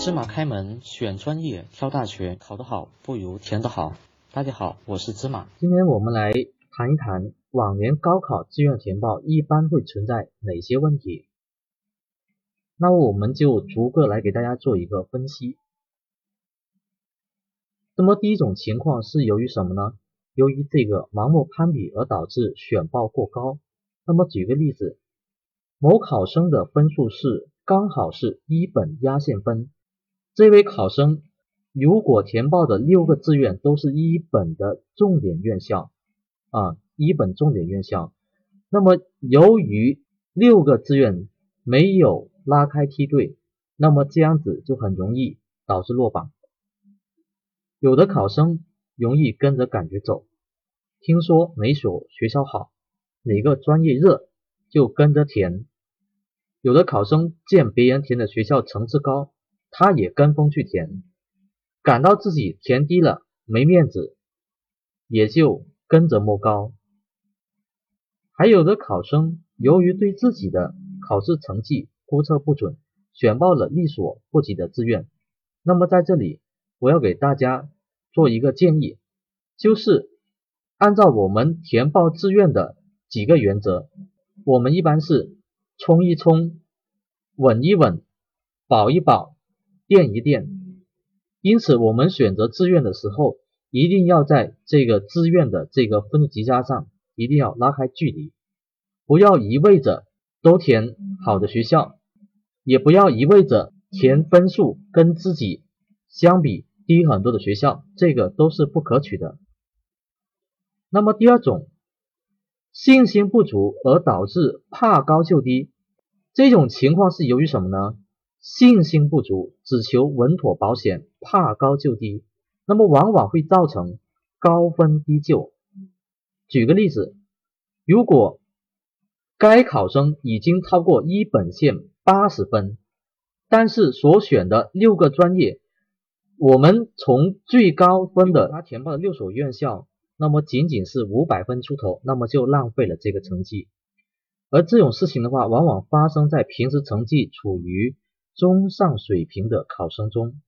芝麻开门，选专业，挑大学，考得好不如填得好。大家好，我是芝麻。今天我们来谈一谈往年高考志愿填报一般会存在哪些问题。那么我们就逐个来给大家做一个分析。那么第一种情况是由于什么呢？由于这个盲目攀比而导致选报过高。那么举个例子，某考生的分数是刚好是一本压线分，这位考生。如果填报的六个志愿都是一本的重点院校啊，一本重点院校，那么由于六个志愿没有拉开梯队，那么这样子就很容易导致落榜。有的考生容易跟着感觉走，听说哪所学校好，哪个专业热就跟着填。有的考生见别人填的学校层次高，他也跟风去填。感到自己填低了没面子，也就跟着摸高。还有的考生由于对自己的考试成绩估测不准，选报了力所不及的志愿。那么在这里，我要给大家做一个建议，就是按照我们填报志愿的几个原则，我们一般是冲一冲，稳一稳，保一保，垫一垫。因此，我们选择志愿的时候，一定要在这个志愿的这个分数级差上，一定要拉开距离，不要一味着都填好的学校，也不要一味着填分数跟自己相比低很多的学校，这个都是不可取的。那么第二种，信心不足而导致怕高就低，这种情况是由于什么呢？信心不足，只求稳妥保险，怕高就低，那么往往会造成高分低就。举个例子，如果该考生已经超过一本线八十分，但是所选的六个专业，我们从最高分的他填报的六所院校，那么仅仅是五百分出头，那么就浪费了这个成绩。而这种事情的话，往往发生在平时成绩处于。中上水平的考生中，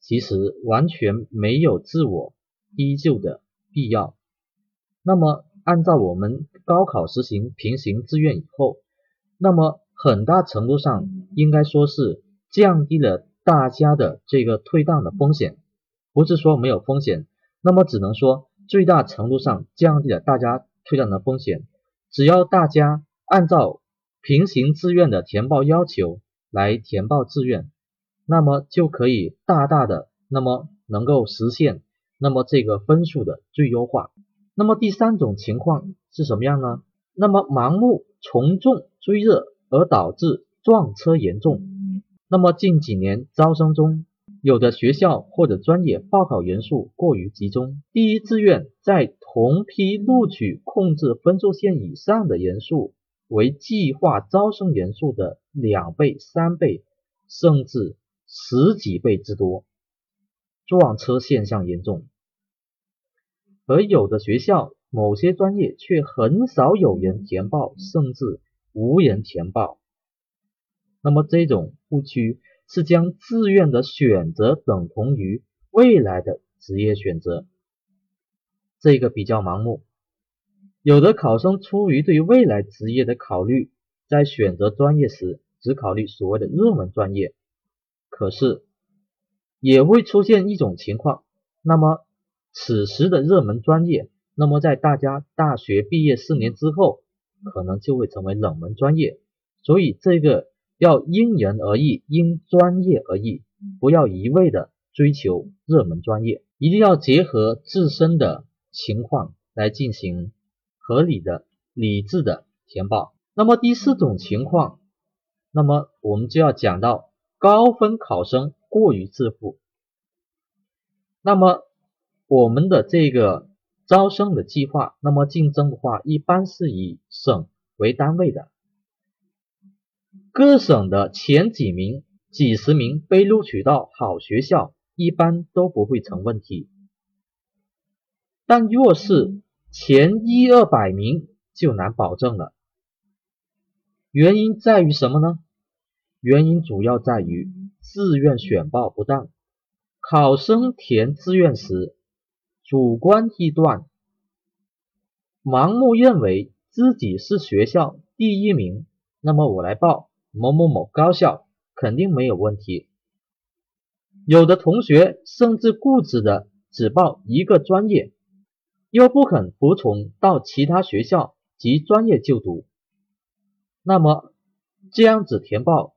其实完全没有自我依旧的必要。那么，按照我们高考实行平行志愿以后，那么很大程度上应该说是降低了大家的这个退档的风险。不是说没有风险，那么只能说最大程度上降低了大家退档的风险。只要大家按照平行志愿的填报要求。来填报志愿，那么就可以大大的那么能够实现那么这个分数的最优化。那么第三种情况是什么样呢？那么盲目从众追热而导致撞车严重。那么近几年招生中，有的学校或者专业报考人数过于集中，第一志愿在同批录取控制分数线以上的人数。为计划招生人数的两倍、三倍，甚至十几倍之多，撞车现象严重。而有的学校某些专业却很少有人填报，甚至无人填报。那么这种误区是将志愿的选择等同于未来的职业选择，这个比较盲目。有的考生出于对未来职业的考虑，在选择专业时只考虑所谓的热门专业，可是也会出现一种情况，那么此时的热门专业，那么在大家大学毕业四年之后，可能就会成为冷门专业，所以这个要因人而异，因专业而异，不要一味的追求热门专业，一定要结合自身的情况来进行。合理的、理智的填报。那么第四种情况，那么我们就要讲到高分考生过于自负。那么我们的这个招生的计划，那么竞争的话，一般是以省为单位的，各省的前几名、几十名被录取到好学校，一般都不会成问题。但若是前一二百名就难保证了，原因在于什么呢？原因主要在于志愿选报不当，考生填志愿时主观臆断，盲目认为自己是学校第一名，那么我来报某某某高校肯定没有问题。有的同学甚至固执的只报一个专业，又不肯服从到其他学校及专业就读，那么这样子填报，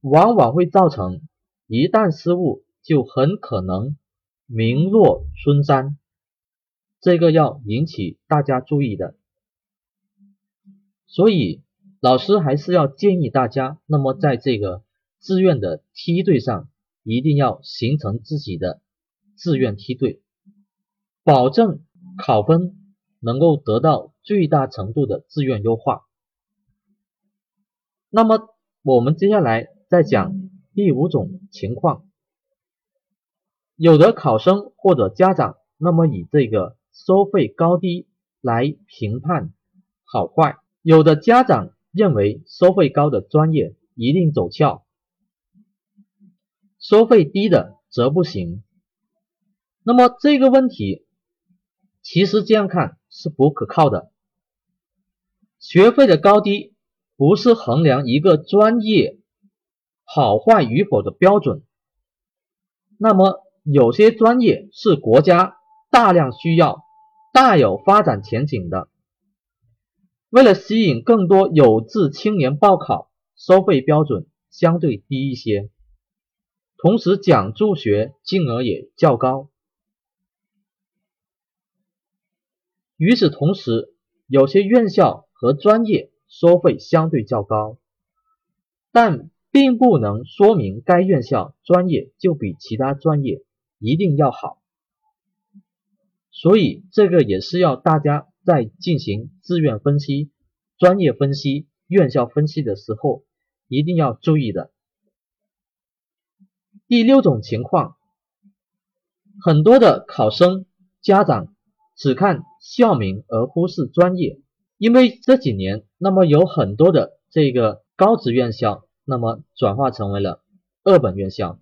往往会造成一旦失误，就很可能名落孙山，这个要引起大家注意的。所以老师还是要建议大家，那么在这个志愿的梯队上。一定要形成自己的志愿梯队，保证考分能够得到最大程度的志愿优化。那么我们接下来再讲第五种情况，有的考生或者家长，那么以这个收费高低来评判好坏，有的家长认为收费高的专业一定走俏。收费低的则不行。那么这个问题，其实这样看是不可靠的。学费的高低不是衡量一个专业好坏与否的标准。那么有些专业是国家大量需要、大有发展前景的，为了吸引更多有志青年报考，收费标准相对低一些。同时，奖助学金额也较高。与此同时，有些院校和专业收费相对较高，但并不能说明该院校专业就比其他专业一定要好。所以，这个也是要大家在进行志愿分析、专业分析、院校分析的时候一定要注意的。第六种情况，很多的考生家长只看校名而忽视专业，因为这几年，那么有很多的这个高职院校，那么转化成为了二本院校，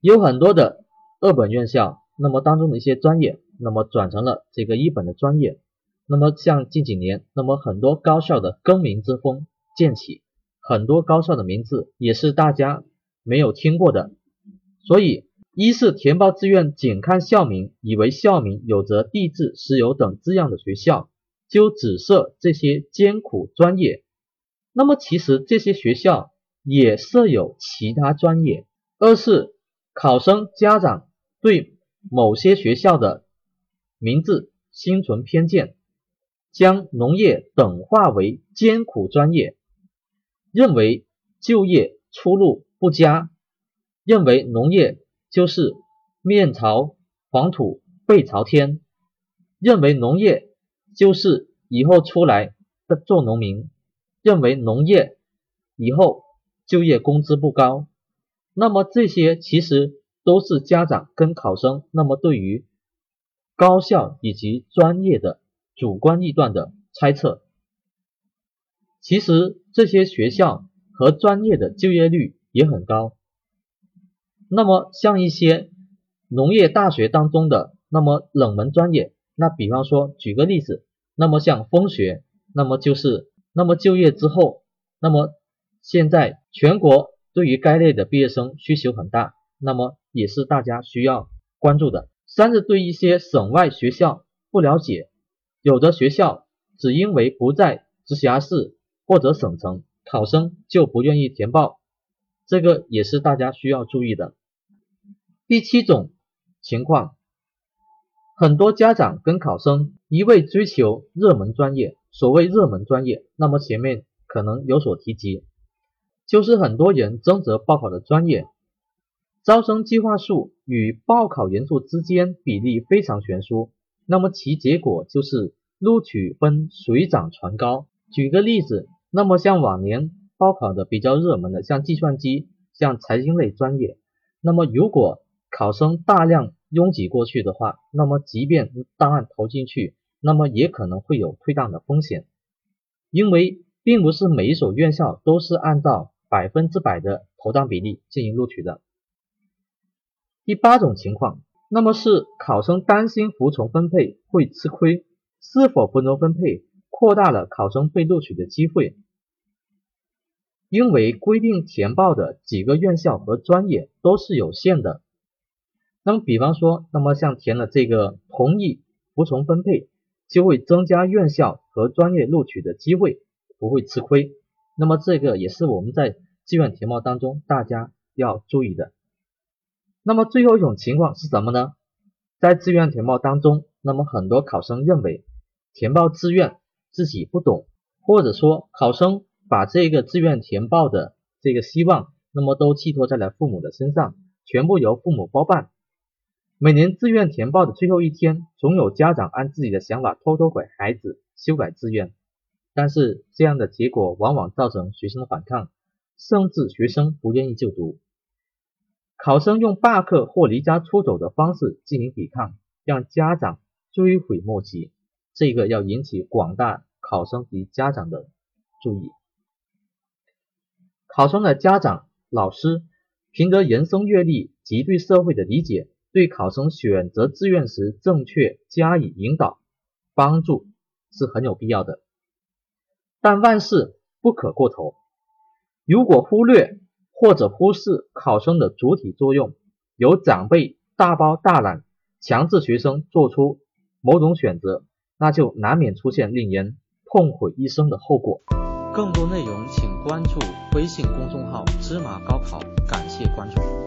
有很多的二本院校，那么当中的一些专业，那么转成了这个一本的专业，那么像近几年，那么很多高校的更名之风渐起，很多高校的名字也是大家。没有听过的，所以一是填报志愿仅看校名，以为校名有着地质、石油等字样的学校。就只设这些艰苦专业，那么其实这些学校也设有其他专业。二是考生家长对某些学校的名字心存偏见，将农业等化为艰苦专业，认为就业出路。不佳，认为农业就是面朝黄土背朝天，认为农业就是以后出来的做农民，认为农业以后就业工资不高，那么这些其实都是家长跟考生那么对于高校以及专业的主观臆断的猜测。其实这些学校和专业的就业率。也很高。那么像一些农业大学当中的那么冷门专业，那比方说举个例子，那么像风学，那么就是那么就业之后，那么现在全国对于该类的毕业生需求很大，那么也是大家需要关注的。三是对一些省外学校不了解，有的学校只因为不在直辖市或者省城，考生就不愿意填报。这个也是大家需要注意的。第七种情况，很多家长跟考生一味追求热门专业。所谓热门专业，那么前面可能有所提及，就是很多人争着报考的专业，招生计划数与报考人数之间比例非常悬殊，那么其结果就是录取分水涨船高。举个例子，那么像往年。报考的比较热门的，像计算机、像财经类专业，那么如果考生大量拥挤过去的话，那么即便档案投进去，那么也可能会有退档的风险，因为并不是每一所院校都是按照百分之百的投档比例进行录取的。第八种情况，那么是考生担心服从分配会吃亏，是否服从分配扩大了考生被录取的机会？因为规定填报的几个院校和专业都是有限的。那么比方说，那么像填了这个同意服从分配，就会增加院校和专业录取的机会，不会吃亏。那么这个也是我们在志愿填报当中大家要注意的。那么最后一种情况是什么呢？在志愿填报当中，那么很多考生认为填报志愿自己不懂，或者说考生把这个志愿填报的这个希望，那么都寄托在了父母的身上，全部由父母包办。每年志愿填报的最后一天，总有家长按自己的想法偷偷给孩子修改志愿，但是这样的结果往往造成学生的反抗，甚至学生不愿意就读。考生用罢课或离家出走的方式进行抵抗，让家长追悔莫及。这个要引起广大考生及家长的注意。考生的家长、老师凭着人生阅历及对社会的理解，对考生选择志愿时正确加以引导、帮助是很有必要的。但万事不可过头，如果忽略。或者忽视考生的主体作用，由长辈大包大揽，强制学生做出某种选择，那就难免出现令人痛悔一生的后果。更多内容请关注微信公众号“芝麻高考”，感谢关注。